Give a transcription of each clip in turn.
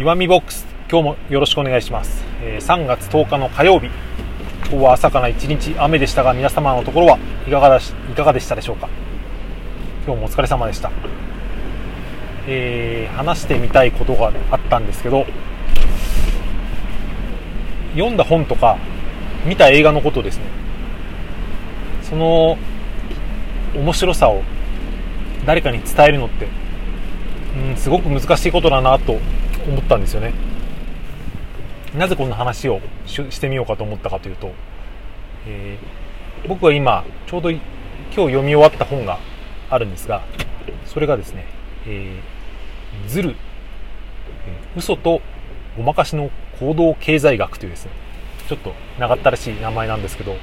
岩見ボックス。今日もよろしくお願いします、えー、3月10日の火曜日。今日は朝から一日雨でしたが皆様のところはいかがだしいかがでしたでしょうか？今日もお疲れ様でした、えー、話してみたいことがあったんですけど読んだ本とか見た映画のことですね。その面白さを誰かに伝えるのって、うん、すごく難しいことだなと思ったんですよね。なぜこんな話をしてみようかと思ったかというと、えー、僕は今ちょうど今日読み終わった本があるんですがそれがですね「えー、ズル、え、嘘とごまかしの行動経済学」というですねちょっと長ったらしい名前なんですけど、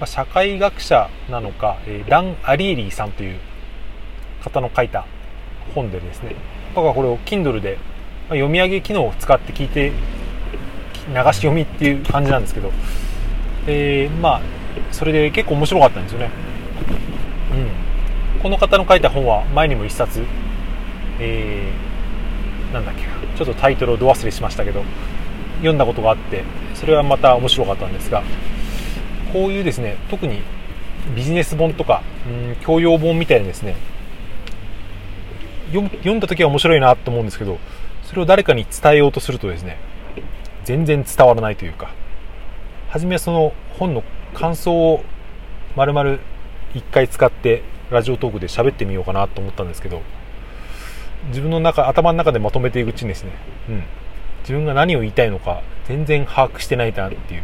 ま、社会学者なのか、え、ラン・アリーリーさんという方の書いた本でですね僕はこれを Kindle で読み上げ機能を使って聞いて流し読みっていう感じなんですけど、えー、まあそれで結構面白かったんですよね、うん、この方の書いた本は前にも1冊、えー、なんだっけちょっとタイトルをど忘れしましたけど読んだことがあってそれはまた面白かったんですがこういうですね特にビジネス本とか、うん、教養本みたいなですね読んだ時は面白いなと思うんですけどそれを誰かに伝えようとするとですね全然伝わらないというか初めはその本の感想を丸々1回使ってラジオトークで喋ってみようかなと思ったんですけど自分の中頭の中でまとめていくうちにですね、うん、自分が何を言いたいのか全然把握してないなっていう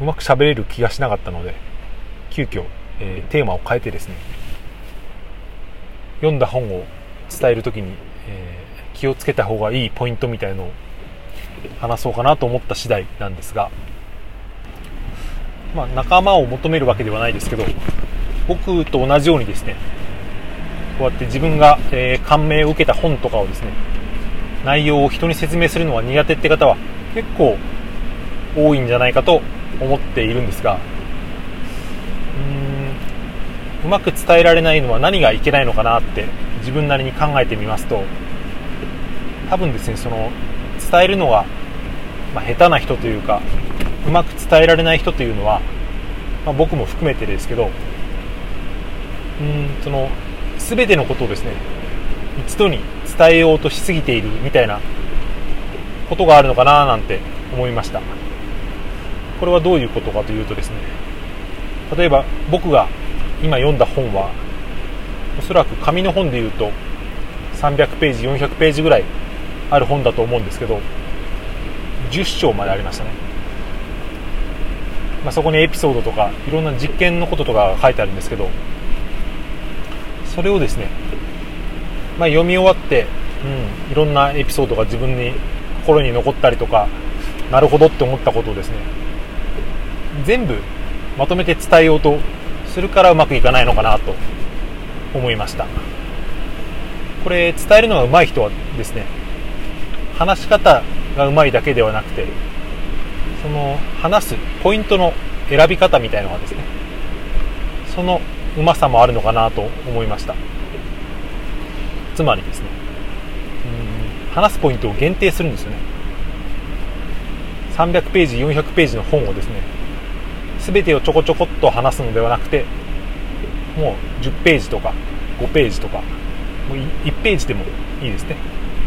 うまく喋れる気がしなかったので急遽、えー、テーマを変えてですね読んだ本を伝える時に、気をつけた方がいいポイントみたいのを話そうかなと思った次第なんですが、まあ、仲間を求めるわけではないですけど僕と同じようにですねこうやって自分が、えー、感銘を受けた本とかをですね内容を人に説明するのは苦手って方は結構多いんじゃないかと思っているんですがうんうまく伝えられないのは何がいけないのかなって自分なりに考えてみますと多分ですねその伝えるのが、まあ、下手な人というかうまく伝えられない人というのは、まあ、僕も含めてですけどうんその全てのことをですね一度に伝えようとしすぎているみたいなことがあるのかななんて思いました。これはどういうことかというとですね例えば僕が今読んだ本はおそらく紙の本でいうと300ページ400ページぐらいある本だと思うんですけど10章までありましたね、まあ、そこにエピソードとかいろんな実験のこととかが書いてあるんですけどそれをですね、まあ、読み終わって、うん、いろんなエピソードが自分に心に残ったりとかなるほどって思ったことをですね全部まとめて伝えようとするからうまくいかないのかなと思いました。これ伝えるのが上手い人はですね話し方がうまいだけではなくてその話すポイントの選び方みたいのがですねそのうまさもあるのかなと思いました。つまりですねうん話すポイントを限定するんですよね。300ページ400ページの本をですね全てをちょこちょこっと話すのではなくてもう10ページとか5ページとかもう1ページでもいいですね。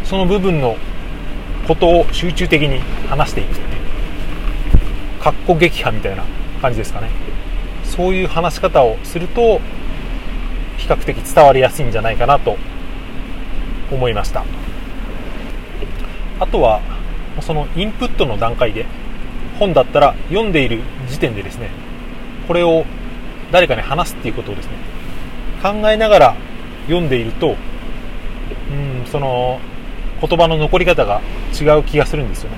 その部分のことを集中的に話していくっていう。かっこ撃破みたいな感じですかね。そういう話し方をすると比較的伝わりやすいんじゃないかなと思いました。あとはそのインプットの段階で本だったら読んでいる時点でですねこれを誰かに話すっていうことをですね考えながら読んでいるとうんその言葉の残り方が違う気がするんですよね、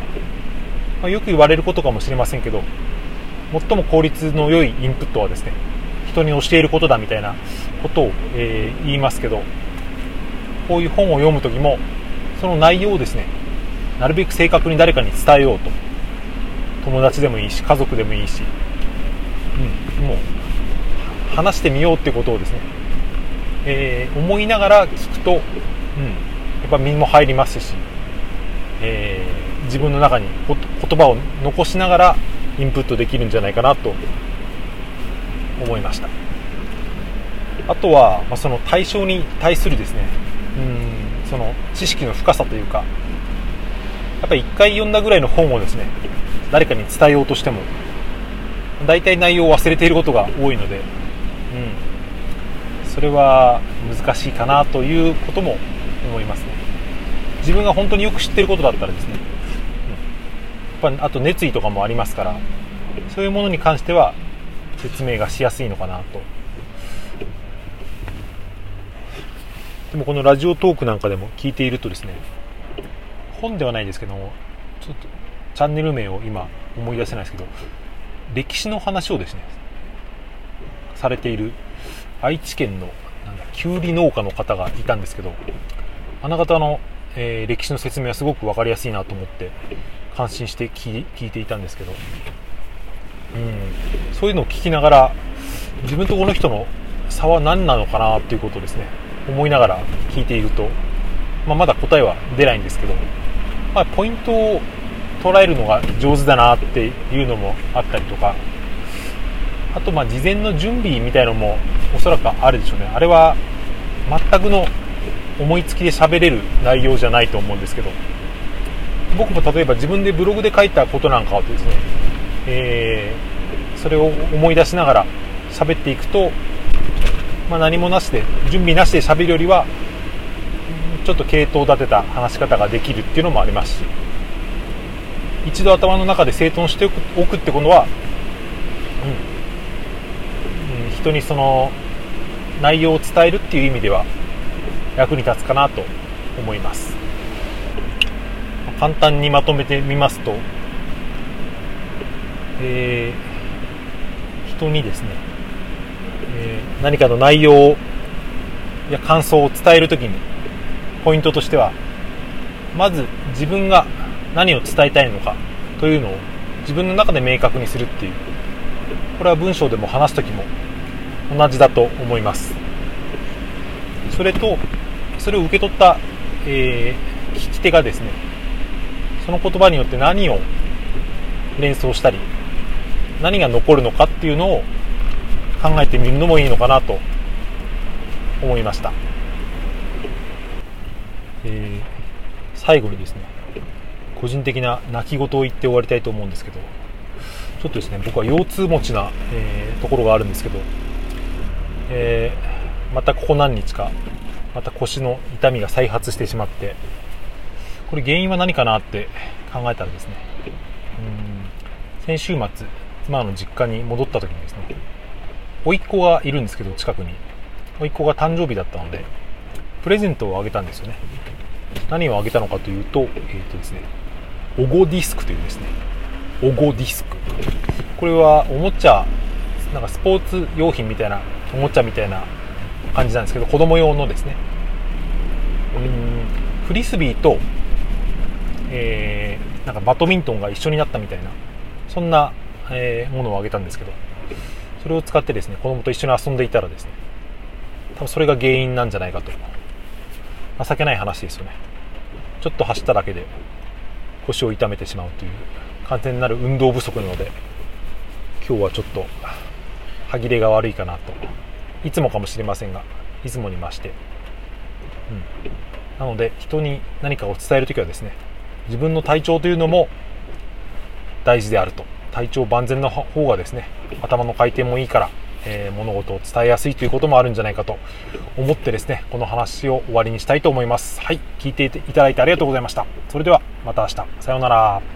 まあ、よく言われることかもしれませんけど最も効率の良いインプットはですね人に教えることだみたいなことを、えー、言いますけどこういう本を読む時もその内容をですねなるべく正確に誰かに伝えようと。友達でもいいし家族でもいいし、うん、もう話してみようってことをですね、えー、思いながら聞くと、うん、やっぱ身も入りますしえー、自分の中に言葉を残しながらインプットできるんじゃないかなと思いました。あとは、まあ、その対象に対するですね。うんその知識の深さというかやっぱり1回読んだぐらいの本をですね誰かに伝えようとしても大体内容を忘れていることが多いので、うん、それは難しいかなということも思いますね。自分が本当によく知ってることだったらですね、やっぱあと熱意とかもありますからそういうものに関しては説明がしやすいのかなと。でもこのラジオトークなんかでも聞いているとですね本ではないですけどもちょっとチャンネル名を今思い出せないですけど歴史の話をですねされている愛知県のなんだきゅうり農家の方がいたんですけどあの方の、えー、歴史の説明はすごく分かりやすいなと思って感心して聞いていたんですけど、うん、そういうのを聞きながら自分とこの人の差は何なのかなっていうことをですね思いながら聞いていると、まあ、まだ答えは出ないんですけど、まあ、ポイントを捉えるのが上手だなっていうのもあったりとかあとまあ事前の準備みたいのもおそらくあるでしょうね。あれは全くの思いつきで喋れる内容じゃないと思うんですけど。僕も例えば自分でブログで書いたことなんかをですね、えー、それを思い出しながら喋っていくと、まあ、何もなしで準備なしで喋るよりはちょっと系統立てた話し方ができるっていうのもありますし。一度頭の中で整頓しておくってことは、うん、人にその内容を伝えるっていう意味では役に立つかなと思います。簡単にまとめてみますと、えー、人にですね、えー、何かの内容や感想を伝えるときにポイントとしてはまず自分が何を伝えたいのかというのを自分の中で明確にするっていうこれは文章でも話す時も同じだと思います。それとそれを受け取った、えー、聞き手がですねその言葉によって何を連想したり何が残るのかっていうのを考えてみるのもいいのかなと思いました、えー、最後にですね個人的な泣き言を言って終わりたいと思うんですけどちょっとですね僕は腰痛持ちな、えー、ところがあるんですけど、えー、またここ何日かまた腰の痛みが再発してしまってこれ原因は何かなって考えたらですねうん先週末妻の実家に戻った時にですね甥っ子がいるんですけど近くに。甥っ子が誕生日だったのでプレゼントをあげたんですよね。何をあげたのかというと,、えーとですね、オゴディスクというですねオゴディスク。これはおもちゃなんかスポーツ用品みたいなおもちゃみたいな感じなんですけど子供用のですね。うん。フリスビーと、えー、なんかバドミントンが一緒になったみたいなそんな、えー、ものをあげたんですけどそれを使ってですね子供と一緒に遊んでいたらですね多分それが原因なんじゃないかと。情けない話ですよね。ちょっと走っただけで腰を痛めてしまうという完全なる運動不足なので今日はちょっと歯切れが悪いかなと。いつもかもしれませんがいつもに増して、うん、なので人に何かを伝える時はですね自分の体調というのも大事であると。体調万全の方がですね頭の回転もいいから、えー、物事を伝えやすいということもあるんじゃないかと思ってですねこの話を終わりにしたいと思います。はい。聞いていただいてありがとうございました。それではまた明日。さようなら。